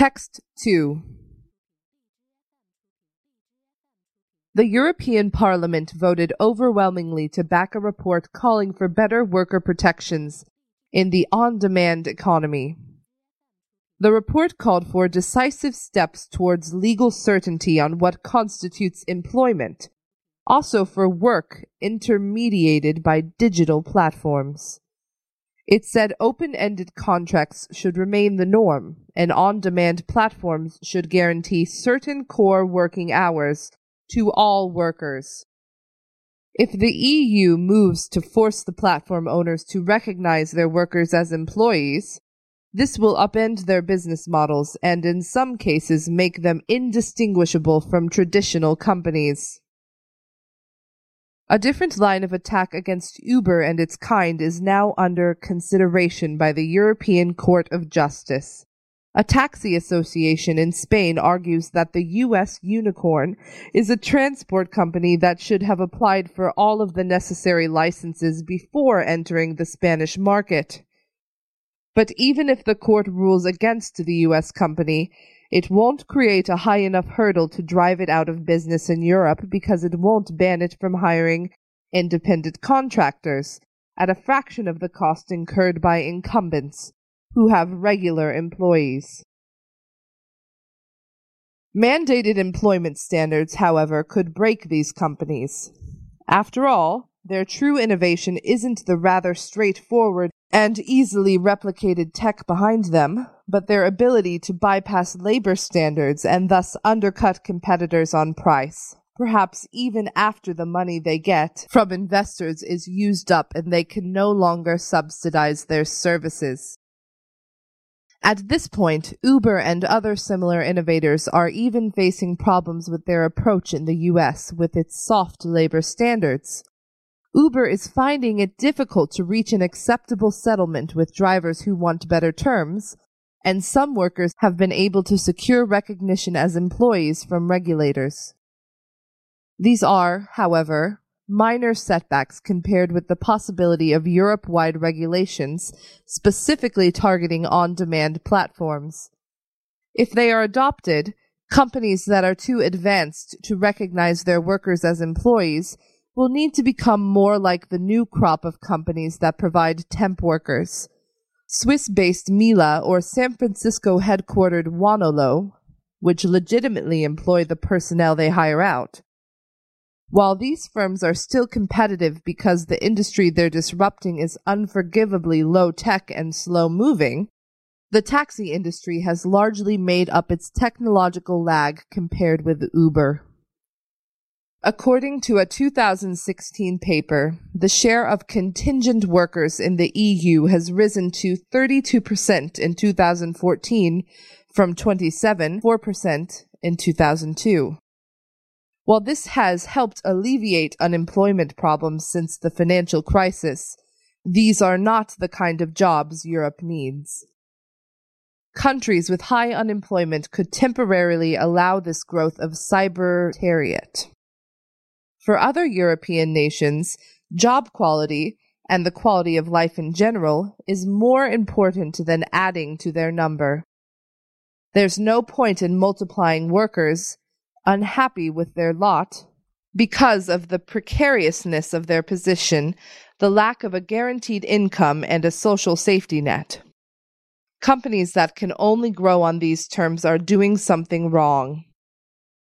Text 2 The European Parliament voted overwhelmingly to back a report calling for better worker protections in the on demand economy. The report called for decisive steps towards legal certainty on what constitutes employment, also for work intermediated by digital platforms. It said open ended contracts should remain the norm, and on demand platforms should guarantee certain core working hours to all workers. If the EU moves to force the platform owners to recognize their workers as employees, this will upend their business models and in some cases make them indistinguishable from traditional companies. A different line of attack against Uber and its kind is now under consideration by the European Court of Justice. A taxi association in Spain argues that the U.S. unicorn is a transport company that should have applied for all of the necessary licenses before entering the Spanish market. But even if the court rules against the U.S. company, it won't create a high enough hurdle to drive it out of business in Europe because it won't ban it from hiring independent contractors at a fraction of the cost incurred by incumbents who have regular employees. Mandated employment standards, however, could break these companies. After all, their true innovation isn't the rather straightforward and easily replicated tech behind them, but their ability to bypass labor standards and thus undercut competitors on price. Perhaps even after the money they get from investors is used up and they can no longer subsidize their services. At this point, Uber and other similar innovators are even facing problems with their approach in the US with its soft labor standards. Uber is finding it difficult to reach an acceptable settlement with drivers who want better terms, and some workers have been able to secure recognition as employees from regulators. These are, however, minor setbacks compared with the possibility of Europe wide regulations specifically targeting on demand platforms. If they are adopted, companies that are too advanced to recognize their workers as employees will need to become more like the new crop of companies that provide temp workers. Swiss based Mila or San Francisco headquartered Wonolo, which legitimately employ the personnel they hire out, while these firms are still competitive because the industry they're disrupting is unforgivably low tech and slow moving, the taxi industry has largely made up its technological lag compared with Uber. According to a 2016 paper, the share of contingent workers in the EU has risen to 32% in 2014 from 27.4% in 2002. While this has helped alleviate unemployment problems since the financial crisis, these are not the kind of jobs Europe needs. Countries with high unemployment could temporarily allow this growth of cybertariat. For other European nations, job quality and the quality of life in general is more important than adding to their number. There's no point in multiplying workers unhappy with their lot because of the precariousness of their position, the lack of a guaranteed income, and a social safety net. Companies that can only grow on these terms are doing something wrong.